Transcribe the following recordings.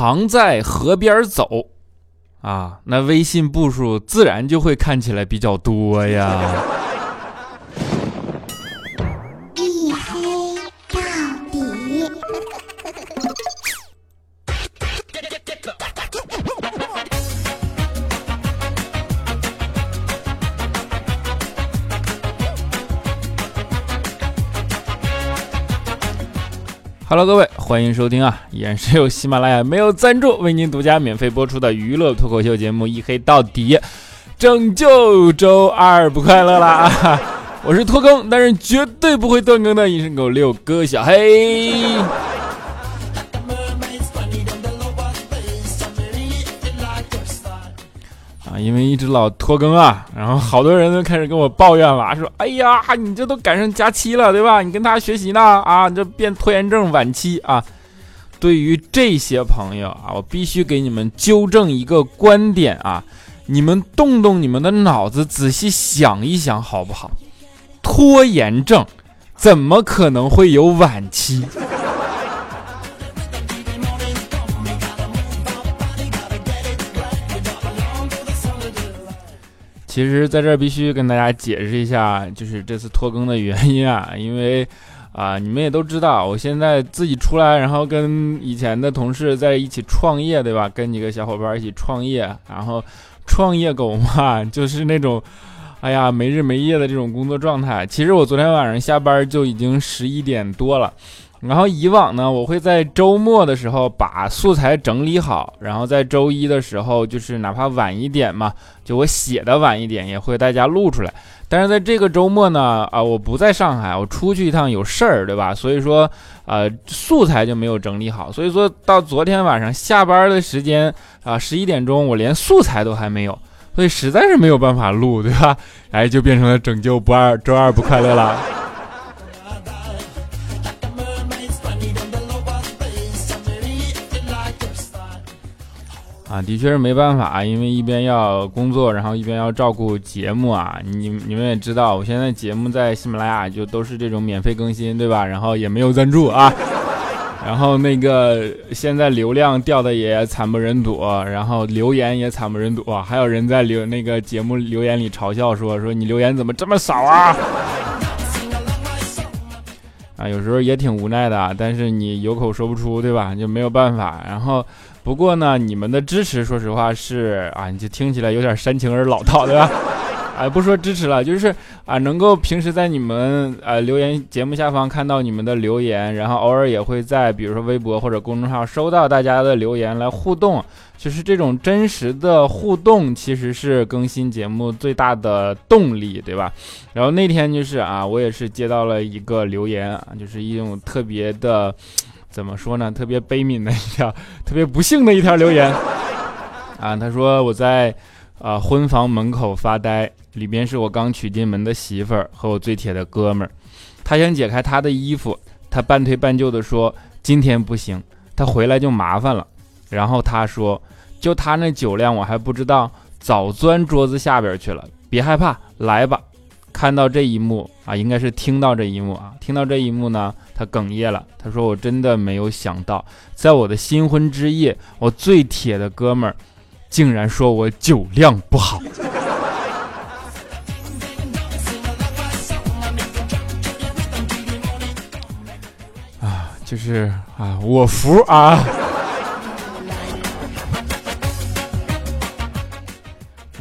常在河边走，啊，那微信步数自然就会看起来比较多呀。Hello，各位，欢迎收听啊！依然是由喜马拉雅没有赞助为您独家免费播出的娱乐脱口秀节目《一黑到底》，拯救周二不快乐啦！我是拖更，但是绝对不会断更的隐身狗六哥小黑。因为一直老拖更啊，然后好多人都开始跟我抱怨了，说：“哎呀，你这都赶上假期了，对吧？你跟他学习呢，啊，这变拖延症晚期啊。”对于这些朋友啊，我必须给你们纠正一个观点啊，你们动动你们的脑子，仔细想一想，好不好？拖延症怎么可能会有晚期？其实，在这儿必须跟大家解释一下，就是这次拖更的原因啊，因为啊，你们也都知道，我现在自己出来，然后跟以前的同事在一起创业，对吧？跟几个小伙伴一起创业，然后创业狗嘛，就是那种，哎呀，没日没夜的这种工作状态。其实我昨天晚上下班就已经十一点多了。然后以往呢，我会在周末的时候把素材整理好，然后在周一的时候，就是哪怕晚一点嘛，就我写的晚一点，也会大家录出来。但是在这个周末呢，啊，我不在上海，我出去一趟有事儿，对吧？所以说，呃，素材就没有整理好。所以说到昨天晚上下班的时间啊，十一点钟，我连素材都还没有，所以实在是没有办法录，对吧？哎，就变成了拯救不二周二不快乐了。啊，的确是没办法，因为一边要工作，然后一边要照顾节目啊。你你们也知道，我现在节目在喜马拉雅就都是这种免费更新，对吧？然后也没有赞助啊。然后那个现在流量掉的也惨不忍睹，然后留言也惨不忍睹，还有人在留那个节目留言里嘲笑说说你留言怎么这么少啊？啊，有时候也挺无奈的，但是你有口说不出，对吧？就没有办法。然后。不过呢，你们的支持，说实话是啊，你就听起来有点煽情而老套，对吧？哎，不说支持了，就是啊，能够平时在你们呃留言节目下方看到你们的留言，然后偶尔也会在比如说微博或者公众号收到大家的留言来互动，就是这种真实的互动，其实是更新节目最大的动力，对吧？然后那天就是啊，我也是接到了一个留言啊，就是一种特别的。怎么说呢？特别悲悯的一条，特别不幸的一条留言啊！他说我在啊婚房门口发呆，里边是我刚娶进门的媳妇儿和我最铁的哥们儿。他想解开他的衣服，他半推半就的说今天不行，他回来就麻烦了。然后他说就他那酒量，我还不知道，早钻桌子下边去了。别害怕，来吧。看到这一幕啊，应该是听到这一幕啊，听到这一幕呢，他哽咽了。他说：“我真的没有想到，在我的新婚之夜，我最铁的哥们儿，竟然说我酒量不好。”啊，就是啊，我服啊。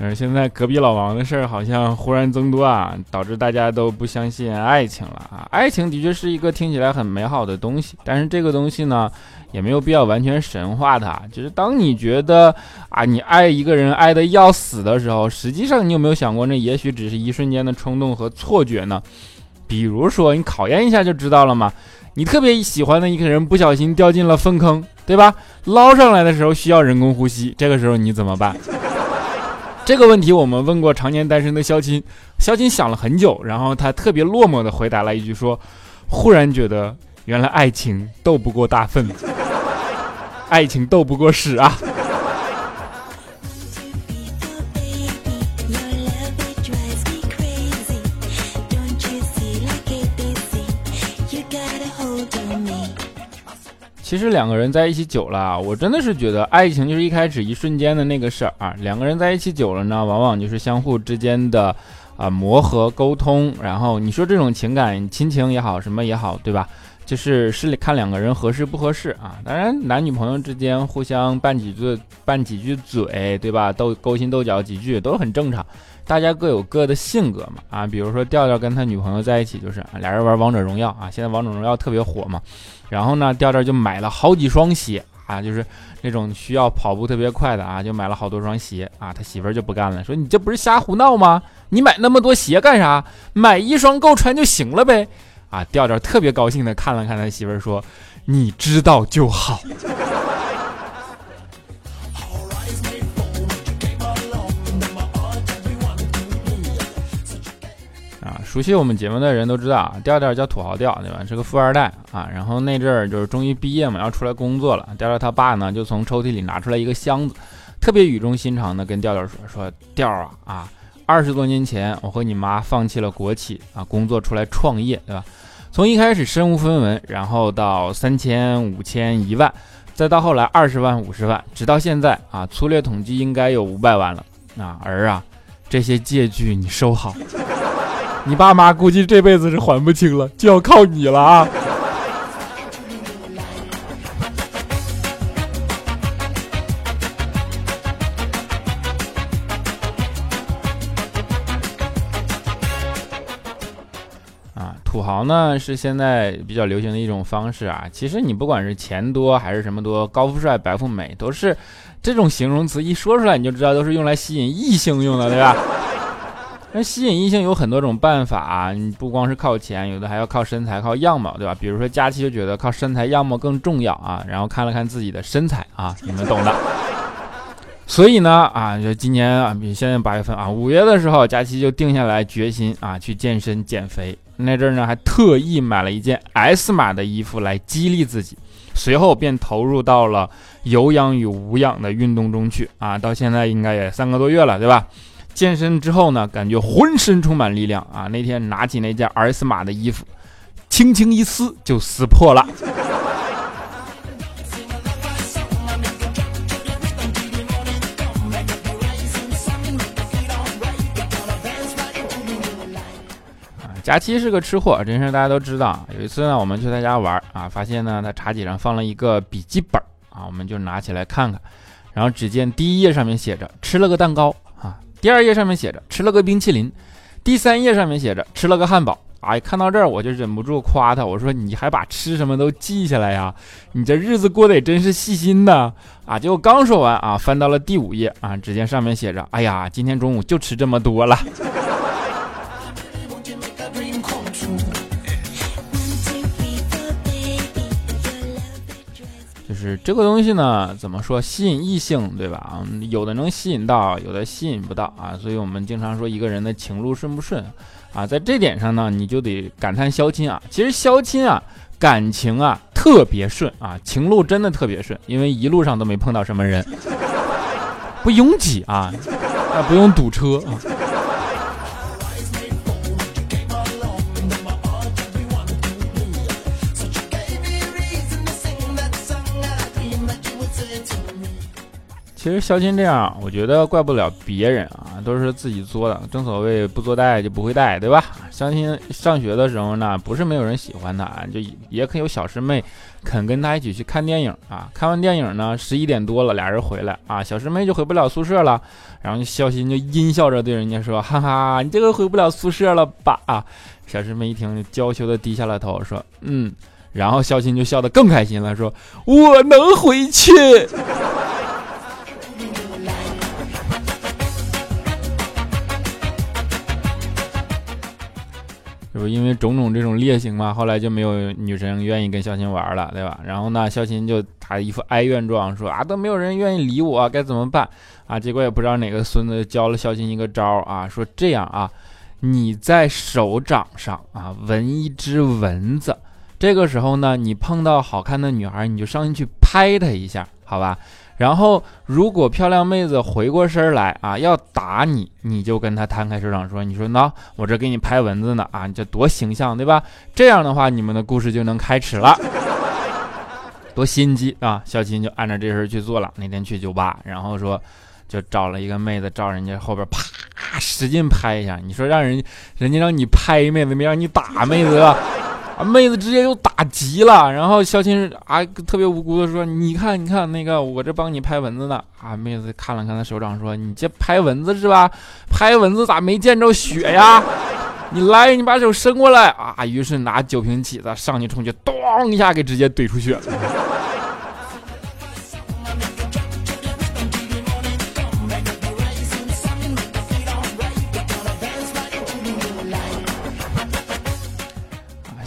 嗯，现在隔壁老王的事儿好像忽然增多啊，导致大家都不相信爱情了啊。爱情的确是一个听起来很美好的东西，但是这个东西呢，也没有必要完全神化它。就是当你觉得啊，你爱一个人爱的要死的时候，实际上你有没有想过，那也许只是一瞬间的冲动和错觉呢？比如说，你考验一下就知道了嘛。你特别喜欢的一个人不小心掉进了粪坑，对吧？捞上来的时候需要人工呼吸，这个时候你怎么办？这个问题我们问过常年单身的肖钦，肖钦想了很久，然后他特别落寞的回答了一句说：“忽然觉得原来爱情斗不过大粪，爱情斗不过屎啊。”其实两个人在一起久了，我真的是觉得爱情就是一开始一瞬间的那个事儿啊。两个人在一起久了呢，往往就是相互之间的啊磨合沟通，然后你说这种情感亲情也好，什么也好，对吧？就是是看两个人合适不合适啊。当然，男女朋友之间互相拌几句拌几句嘴，对吧？斗勾心斗角几句都很正常。大家各有各的性格嘛啊，比如说调调跟他女朋友在一起，就是俩人玩王者荣耀啊，现在王者荣耀特别火嘛。然后呢，调调就买了好几双鞋啊，就是那种需要跑步特别快的啊，就买了好多双鞋啊。他媳妇儿就不干了，说你这不是瞎胡闹吗？你买那么多鞋干啥？买一双够穿就行了呗。啊，调调特别高兴的看了看他媳妇儿，说你知道就好。熟悉我们节目的人都知道啊，调调叫土豪调，对吧？是个富二代啊。然后那阵儿就是终于毕业嘛，要出来工作了。调调他爸呢，就从抽屉里拿出来一个箱子，特别语重心长的跟调调说：“说调啊啊，二十多年前我和你妈放弃了国企啊，工作出来创业，对吧？从一开始身无分文，然后到三千、五千、一万，再到后来二十万、五十万，直到现在啊，粗略统计应该有五百万了。啊儿啊，这些借据你收好。”你爸妈估计这辈子是还不清了，就要靠你了啊！啊，土豪呢是现在比较流行的一种方式啊。其实你不管是钱多还是什么多，高富帅、白富美，都是这种形容词一说出来你就知道都是用来吸引异性用的，对吧？那吸引异性有很多种办法，你不光是靠钱，有的还要靠身材、靠样貌，对吧？比如说佳期就觉得靠身材、样貌更重要啊，然后看了看自己的身材啊，你们懂的。所以呢，啊，就今年啊，比现在八月份啊，五月的时候，佳期就定下来决心啊，去健身减肥。那阵儿呢，还特意买了一件 S 码的衣服来激励自己，随后便投入到了有氧与无氧的运动中去啊，到现在应该也三个多月了，对吧？健身之后呢，感觉浑身充满力量啊！那天拿起那件 S 码的衣服，轻轻一撕就撕破了。啊，佳期是个吃货，这事大家都知道。有一次呢，我们去他家玩啊，发现呢他茶几上放了一个笔记本啊，我们就拿起来看看，然后只见第一页上面写着吃了个蛋糕。第二页上面写着吃了个冰淇淋，第三页上面写着吃了个汉堡。哎，看到这儿我就忍不住夸他，我说你还把吃什么都记下来呀？你这日子过得也真是细心呐！啊，结果刚说完啊，翻到了第五页啊，只见上面写着：哎呀，今天中午就吃这么多了。是这个东西呢，怎么说吸引异性，对吧？啊有的能吸引到，有的吸引不到啊。所以我们经常说一个人的情路顺不顺啊，在这点上呢，你就得感叹肖钦啊。其实肖钦啊，感情啊特别顺啊，情路真的特别顺，因为一路上都没碰到什么人，不拥挤啊，啊不用堵车。其实肖钦这样，我觉得怪不了别人啊，都是自己作的。正所谓不作带就不会带，对吧？肖钦上学的时候呢，不是没有人喜欢他，就也可有小师妹肯跟他一起去看电影啊。看完电影呢，十一点多了，俩人回来啊，小师妹就回不了宿舍了。然后肖钦就阴笑着对人家说：“哈哈，你这个回不了宿舍了吧？”啊，小师妹一听，就娇羞的低下了头，说：“嗯。”然后肖钦就笑得更开心了，说：“我能回去。”就因为种种这种劣行嘛，后来就没有女生愿意跟肖钦玩了，对吧？然后呢，肖钦就他一副哀怨状，说啊，都没有人愿意理我，该怎么办啊？结果也不知道哪个孙子教了肖钦一个招啊，说这样啊，你在手掌上啊纹一只蚊子，这个时候呢，你碰到好看的女孩，你就上去去拍她一下，好吧？然后，如果漂亮妹子回过身来啊，要打你，你就跟她摊开手掌说：“你说呢，我这给你拍蚊子呢啊，你这多形象，对吧？这样的话，你们的故事就能开始了，多心机啊！小琴就按照这事去做了。那天去酒吧，然后说就找了一个妹子，照人家后边啪使劲拍一下。你说让人人家让你拍妹子，没让你打妹子？啊，妹子直接就打急了。然后小琴啊特别无辜的说：“你看，你看那个我这帮你拍蚊子呢。”啊，妹子看了看他手掌说：“你这拍蚊子是吧？拍蚊子咋没见着血呀？”你来，你把手伸过来啊！于是拿酒瓶起子上去冲去，咚一下给直接怼出血了。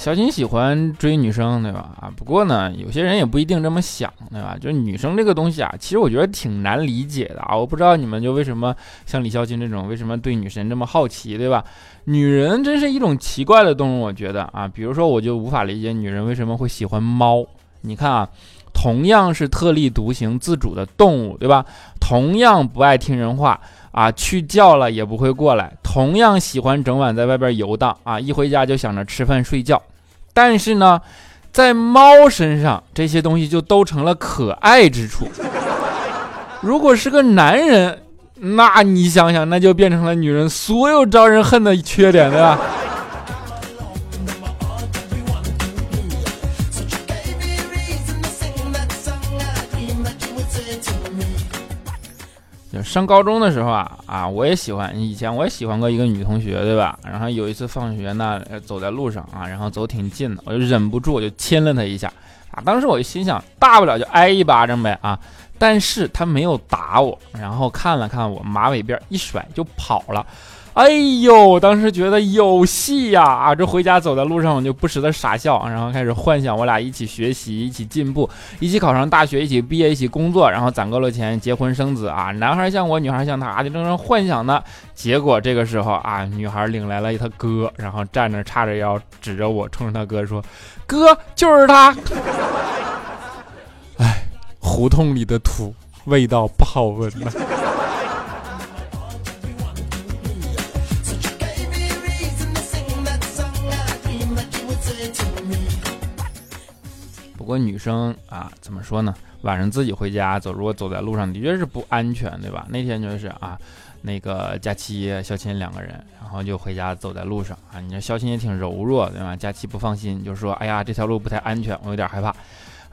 小琴喜欢追女生，对吧？啊，不过呢，有些人也不一定这么想，对吧？就是女生这个东西啊，其实我觉得挺难理解的啊。我不知道你们就为什么像李孝金这种，为什么对女神这么好奇，对吧？女人真是一种奇怪的动物，我觉得啊。比如说，我就无法理解女人为什么会喜欢猫。你看啊，同样是特立独行、自主的动物，对吧？同样不爱听人话。啊，去叫了也不会过来，同样喜欢整晚在外边游荡啊，一回家就想着吃饭睡觉。但是呢，在猫身上这些东西就都成了可爱之处。如果是个男人，那你想想，那就变成了女人所有招人恨的缺点，对吧？就上高中的时候啊啊，我也喜欢，以前我也喜欢过一个女同学，对吧？然后有一次放学呢，走在路上啊，然后走挺近的，我就忍不住我就亲了她一下啊。当时我就心想，大不了就挨一巴掌呗啊。但是她没有打我，然后看了看我，马尾辫一甩就跑了。哎呦，当时觉得有戏呀！啊，这回家走在路上，我就不时的傻笑，然后开始幻想我俩一起学习，一起进步，一起考上大学，一起毕业，一起工作，然后攒够了钱结婚生子啊！男孩像我，女孩像他，就正在幻想呢。结果这个时候啊，女孩领来了他哥，然后站着叉着腰，指着我，冲着他哥说：“哥，就是他。”哎，胡同里的土，味道不好闻呐。不过女生啊，怎么说呢？晚上自己回家走，如果走在路上，的确是不安全，对吧？那天就是啊，那个佳期、肖琴两个人，然后就回家走在路上啊。你说肖琴也挺柔弱，对吧？佳期不放心，就说：“哎呀，这条路不太安全，我有点害怕。”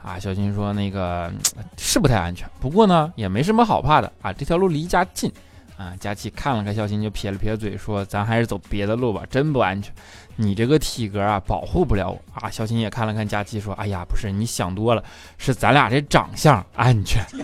啊，小琴说：“那个是不太安全，不过呢，也没什么好怕的啊，这条路离家近。”啊，佳琪看了看肖琴，就撇了撇嘴，说：“咱还是走别的路吧，真不安全。你这个体格啊，保护不了我啊。”肖琴也看了看佳琪，说：“哎呀，不是，你想多了，是咱俩这长相安全。”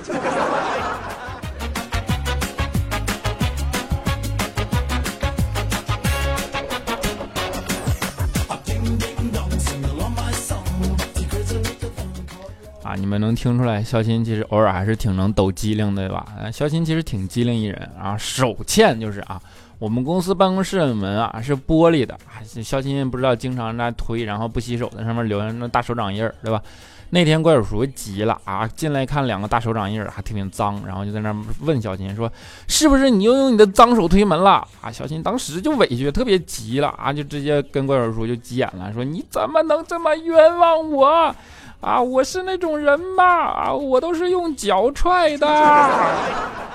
你们能听出来，肖鑫其实偶尔还是挺能抖机灵的，对吧？肖鑫其实挺机灵一人啊。手欠就是啊，我们公司办公室的门啊是玻璃的，肖鑫不知道经常在推，然后不洗手，在上面留下那大手掌印儿，对吧？那天怪叔叔急了啊，进来看两个大手掌印儿，还挺挺脏，然后就在那问肖鑫说：“是不是你又用你的脏手推门了？”啊，肖鑫当时就委屈，特别急了啊，就直接跟怪叔叔就急眼了，说：“你怎么能这么冤枉我？”啊，我是那种人吗？啊，我都是用脚踹的。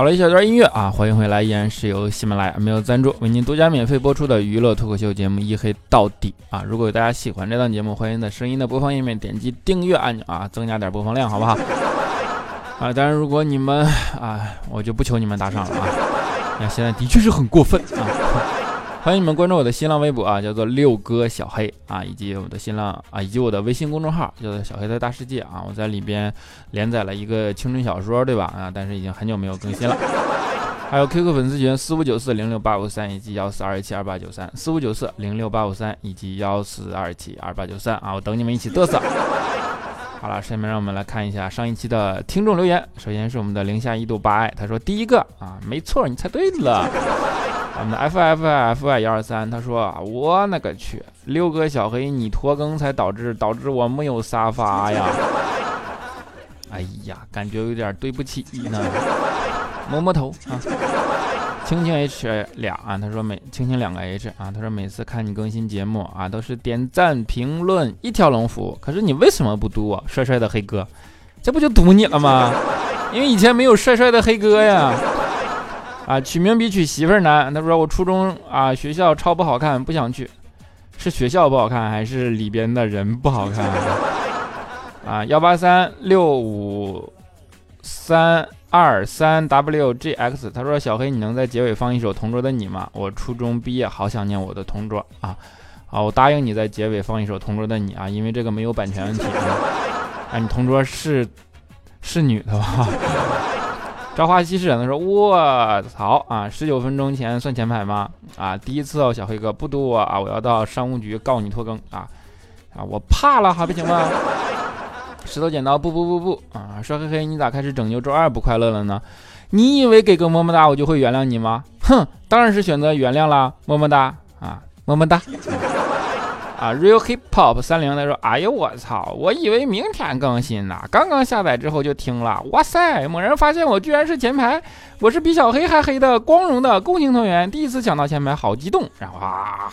好了一小段音乐啊，欢迎回来，依然是由喜马拉雅没有赞助为您独家免费播出的娱乐脱口秀节目《一黑到底》啊。如果大家喜欢这档节目，欢迎在声音的播放页面点击订阅按钮啊，增加点播放量，好不好？啊，当然如果你们啊，我就不求你们打赏了啊，那现在的确是很过分啊。欢迎你们关注我的新浪微博啊，叫做六哥小黑啊，以及我的新浪啊，以及我的微信公众号叫做小黑的大世界啊。我在里边连载了一个青春小说，对吧？啊，但是已经很久没有更新了。还有 QQ 粉丝群四五九四零六八五三以及幺四二七二八九三四五九四零六八五三以及幺四二七二八九三啊，我等你们一起嘚瑟。好了，下面让我们来看一下上一期的听众留言。首先是我们的零下一度八爱，他说第一个啊，没错，你猜对了。我们的 F F F Y 幺二三，他说啊，我那个去，六哥小黑你拖更才导致导致我没有沙发呀。哎呀，感觉有点对不起呢。摸摸头啊。青青 H 俩啊，他说每青青两个 H 啊，他说每次看你更新节目啊，都是点赞评论一条龙服务，可是你为什么不读我帅帅的黑哥？这不就堵你了吗？因为以前没有帅帅的黑哥呀。啊，取名比娶媳妇儿难。他说我初中啊学校超不好看，不想去，是学校不好看还是里边的人不好看？啊，幺八三六五三。二三 wgx，他说小黑，你能在结尾放一首《同桌的你》吗？我初中毕业，好想念我的同桌啊！好，我答应你在结尾放一首《同桌的你》啊，因为这个没有版权问题。啊，你同桌是是女的吧？朝花夕拾，他说我操啊！十九分钟前算前排吗？啊，第一次哦，小黑哥不读我啊，我要到商务局告你拖更啊！啊，我怕了还不行吗？石头剪刀布不不不啊！帅嘿嘿，你咋开始拯救周二不快乐了呢？你以为给个么么哒我就会原谅你吗？哼，当然是选择原谅啦，么么哒啊，么么哒啊！Real Hip Hop 三零他说：哎呦我操！我以为明天更新呢，刚刚下载之后就听了，哇塞！猛然发现我居然是前排，我是比小黑还黑的光荣的共青团员，第一次抢到前排，好激动！然后啊，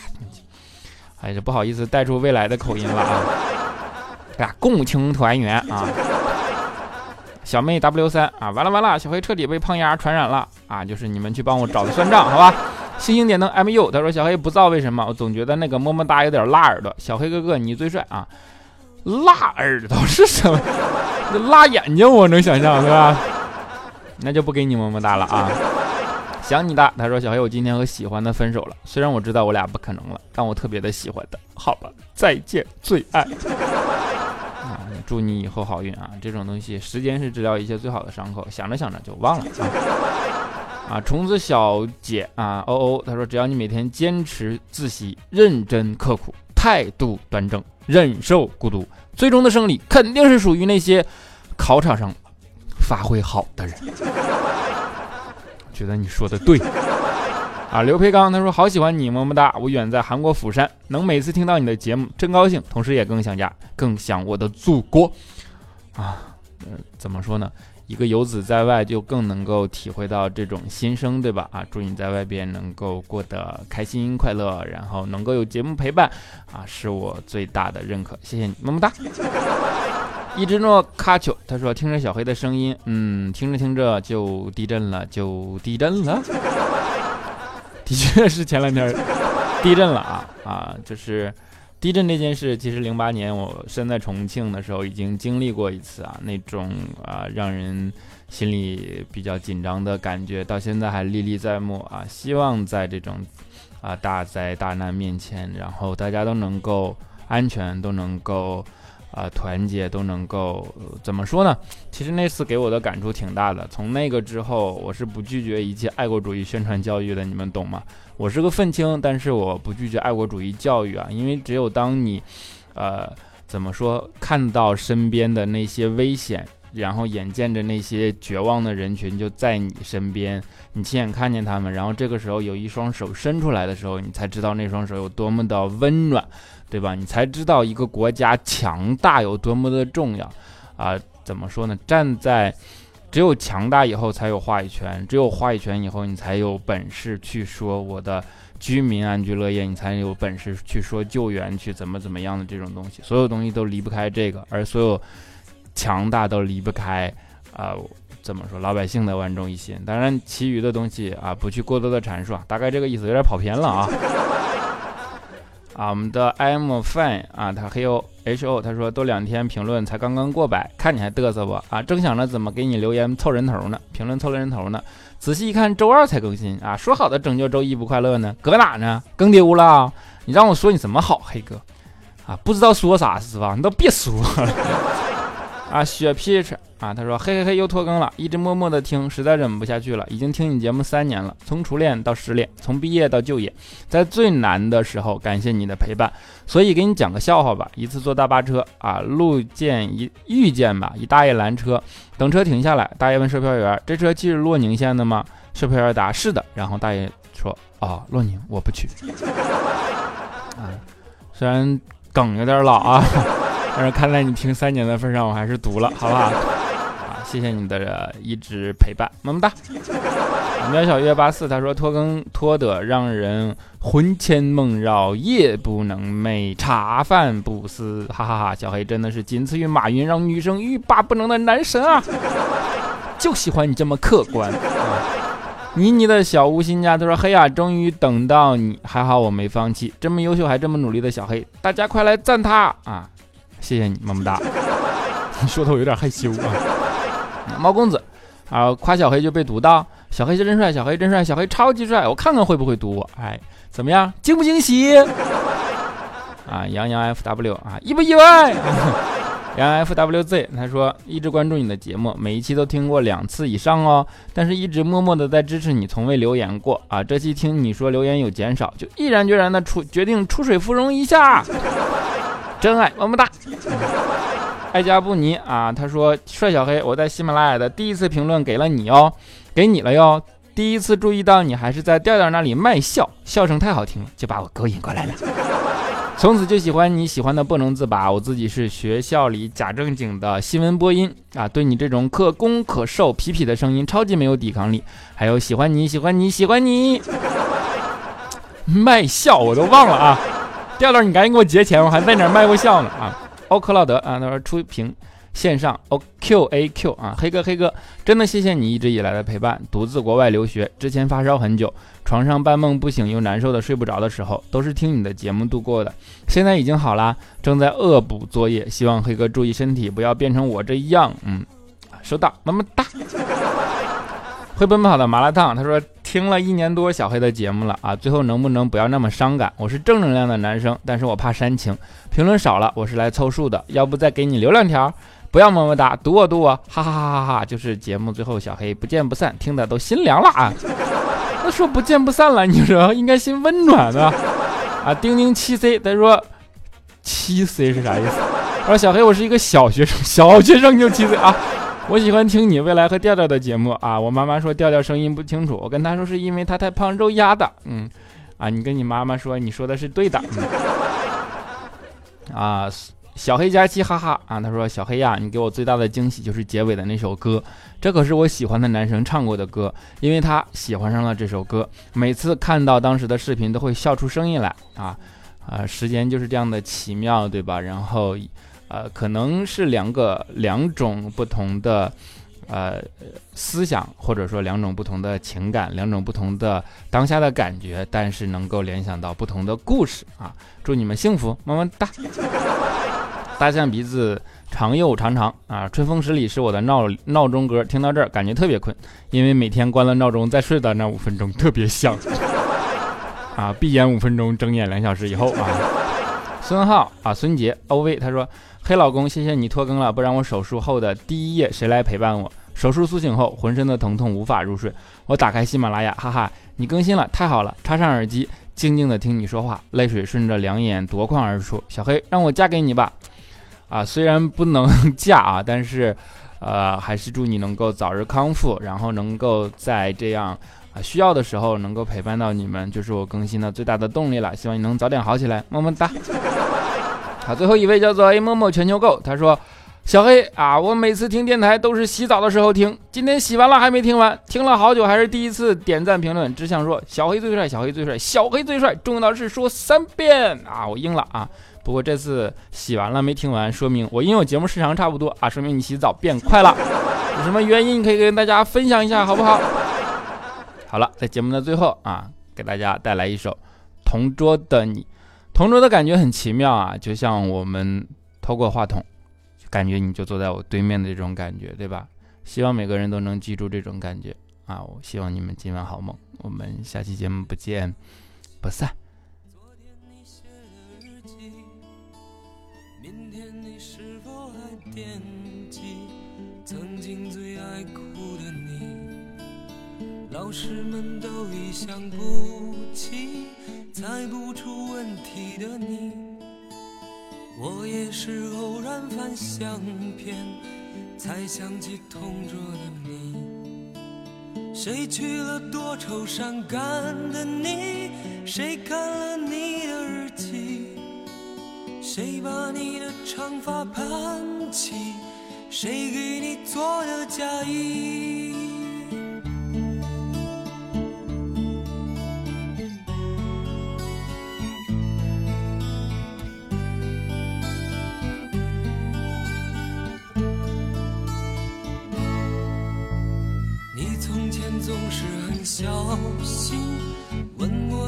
哎这不好意思带出未来的口音了啊。呀，共青团员啊，小妹 W 三啊，完了完了，小黑彻底被胖丫传染了啊！就是你们去帮我找他算账，好吧？星星点灯 MU，他说小黑不知道为什么，我总觉得那个么么哒有点辣耳朵。小黑哥哥你最帅啊！辣耳朵是什么？辣眼睛我能想象对吧？那就不给你么么哒了啊！想你的，他说小黑我今天和喜欢的分手了，虽然我知道我俩不可能了，但我特别的喜欢的，好吧？再见，最爱。啊祝你以后好运啊！这种东西，时间是治疗一切最好的伤口，想着想着就忘了啊！啊，虫子小姐啊，哦哦，她说只要你每天坚持自习，认真刻苦，态度端正，忍受孤独，最终的胜利肯定是属于那些考场上发挥好的人。觉得你说的对。啊，刘培刚他说好喜欢你，么么哒！我远在韩国釜山，能每次听到你的节目真高兴，同时也更想家，更想我的祖国。啊，呃，怎么说呢？一个游子在外就更能够体会到这种心声，对吧？啊，祝你在外边能够过得开心快乐，然后能够有节目陪伴，啊，是我最大的认可。谢谢你，么么哒。一只诺卡丘他说听着小黑的声音，嗯，听着听着就地震了，就地震了。的确是前两天地震了啊啊！就是地震这件事，其实零八年我身在重庆的时候已经经历过一次啊，那种啊让人心里比较紧张的感觉，到现在还历历在目啊。希望在这种啊大灾大难面前，然后大家都能够安全，都能够。啊，团结都能够怎么说呢？其实那次给我的感触挺大的。从那个之后，我是不拒绝一切爱国主义宣传教育的，你们懂吗？我是个愤青，但是我不拒绝爱国主义教育啊，因为只有当你，呃，怎么说，看到身边的那些危险，然后眼见着那些绝望的人群就在你身边，你亲眼看见他们，然后这个时候有一双手伸出来的时候，你才知道那双手有多么的温暖。对吧？你才知道一个国家强大有多么的重要啊！怎么说呢？站在只有强大以后才有话语权，只有话语权以后，你才有本事去说我的居民安居乐业，你才有本事去说救援，去怎么怎么样的这种东西。所有东西都离不开这个，而所有强大都离不开啊！怎么说？老百姓的万众一心。当然，其余的东西啊，不去过多的阐述啊，大概这个意思，有点跑偏了啊。啊，我们的 I'm fine 啊，他黑 O H O，他说都两天评论才刚刚过百，看你还嘚瑟不？啊，正想着怎么给你留言凑人头呢，评论凑了人头呢，仔细一看周二才更新啊，说好的拯救周一不快乐呢，搁哪呢？更丢了？你让我说你怎么好，黑哥？啊，不知道说啥是吧？你都别说了。啊，雪 p h 啊，他说嘿嘿嘿又拖更了，一直默默的听，实在忍不下去了，已经听你节目三年了，从初恋到失恋，从毕业到就业，在最难的时候感谢你的陪伴，所以给你讲个笑话吧。一次坐大巴车啊，路见一遇见吧，一大爷拦车，等车停下来，大爷问售票员：“这车去洛宁县的吗？”售票员答：“是的。”然后大爷说：“啊，洛宁，我不去。啊，虽然梗有点老啊，但是看在你听三年的份上，我还是读了，好不好？啊，谢谢你的一直陪伴，么么哒。苗小月八四他说拖更拖得让人魂牵梦绕，夜不能寐，茶饭不思，哈哈哈！小黑真的是仅次于马云，让女生欲罢不能的男神啊！就喜欢你这么客观。妮妮的小吴新家他说黑呀，终于等到你，还好我没放弃，这么优秀还这么努力的小黑，大家快来赞他啊！谢谢你，么么哒。你 说的我有点害羞啊。猫公子啊，夸小黑就被读到。小黑真帅，小黑真帅，小黑超级帅，我看看会不会读我。哎，怎么样，惊不惊喜？啊，杨洋 F W 啊，意不意外？杨 F W Z 他说一直关注你的节目，每一期都听过两次以上哦，但是一直默默的在支持你，从未留言过啊。这期听你说留言有减少，就毅然决然的出决定出水芙蓉一下，真爱，么么哒。爱加布尼啊，他说帅小黑，我在喜马拉雅的第一次评论给了你哦。给你了哟！第一次注意到你还是在调调那里卖笑，笑声太好听了，就把我勾引过来了。从此就喜欢你，喜欢的不能自拔。我自己是学校里假正经的新闻播音啊，对你这种可攻可受、痞痞的声音超级没有抵抗力。还有喜欢你，喜欢你，喜欢你。卖笑我都忘了啊！调调，你赶紧给我结钱，我还在哪卖过笑呢啊！欧克劳德啊，他说出屏。线上哦，Q A Q 啊，黑哥黑哥，真的谢谢你一直以来的陪伴。独自国外留学之前发烧很久，床上半梦不醒又难受的睡不着的时候，都是听你的节目度过的。现在已经好啦，正在恶补作业，希望黑哥注意身体，不要变成我这样。嗯，收到，么么哒。会奔跑的麻辣烫，他说听了一年多小黑的节目了啊，最后能不能不要那么伤感？我是正能量的男生，但是我怕煽情，评论少了，我是来凑数的，要不再给你留两条？不要么么哒，读我读我，哈哈哈哈哈！就是节目最后，小黑不见不散，听的都心凉了啊。他说不见不散了，你说应该心温暖的啊。丁丁七 C，他说七 C 是啥意思？他说小黑，我是一个小学生，小学生就七 C 啊。我喜欢听你未来和调调的节目啊。我妈妈说调调声音不清楚，我跟她说是因为他太胖，肉压的。嗯，啊，你跟你妈妈说，你说的是对的。啊。小黑加七，哈哈啊！他说：“小黑呀，你给我最大的惊喜就是结尾的那首歌，这可是我喜欢的男生唱过的歌，因为他喜欢上了这首歌，每次看到当时的视频都会笑出声音来啊啊！时间就是这样的奇妙，对吧？然后，呃，可能是两个两种不同的。”呃，思想或者说两种不同的情感，两种不同的当下的感觉，但是能够联想到不同的故事啊！祝你们幸福，么么哒！大象鼻子长又长长啊！春风十里是我的闹闹钟歌，听到这儿感觉特别困，因为每天关了闹钟再睡的那五分钟特别香啊！闭眼五分钟，睁眼两小时以后啊！孙浩啊，孙杰，O V，他说。黑老公，谢谢你拖更了，不然我手术后的第一夜谁来陪伴我？手术苏醒后，浑身的疼痛无法入睡。我打开喜马拉雅，哈哈，你更新了，太好了！插上耳机，静静的听你说话，泪水顺着两眼夺眶而出。小黑，让我嫁给你吧！啊，虽然不能嫁啊，但是，呃，还是祝你能够早日康复，然后能够在这样啊需要的时候能够陪伴到你们，就是我更新的最大的动力了。希望你能早点好起来，么么哒。好，最后一位叫做 A 默默全球购，他说：“小黑啊，我每次听电台都是洗澡的时候听，今天洗完了还没听完，听了好久还是第一次点赞评论，只想说小黑最帅，小黑最帅，小黑最帅，重要的是说三遍啊，我应了啊。不过这次洗完了没听完，说明我因为我节目时长差不多啊，说明你洗澡变快了，有什么原因可以跟大家分享一下，好不好？好了，在节目的最后啊，给大家带来一首《同桌的你》。”同桌的感觉很奇妙啊，就像我们透过话筒，感觉你就坐在我对面的这种感觉，对吧？希望每个人都能记住这种感觉啊！我希望你们今晚好梦，我们下期节目不见不散。惦记曾经最爱哭的你，老师们都已想不起。猜不出问题的你，我也是偶然翻相片，才想起同桌的你。谁去了多愁善感的你？谁看了你的日记？谁把你的长发盘起？谁给你做的嫁衣？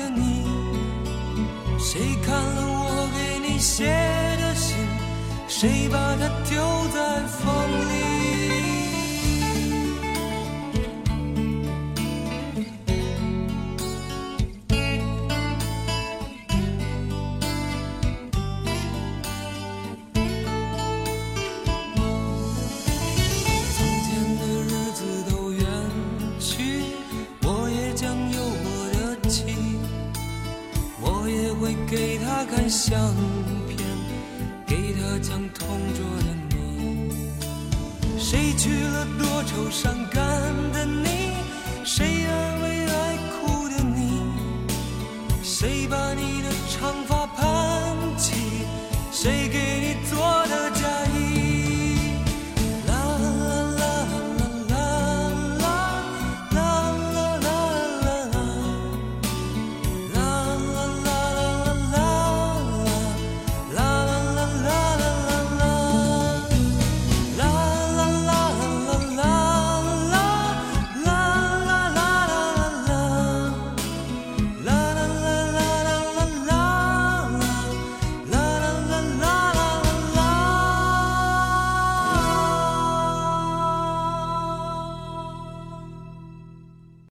的你？谁看了我给你写的信？谁把它丢在风里？讲同桌的你。谁娶了多愁善感的你？谁安慰爱哭的你？谁把你的长发？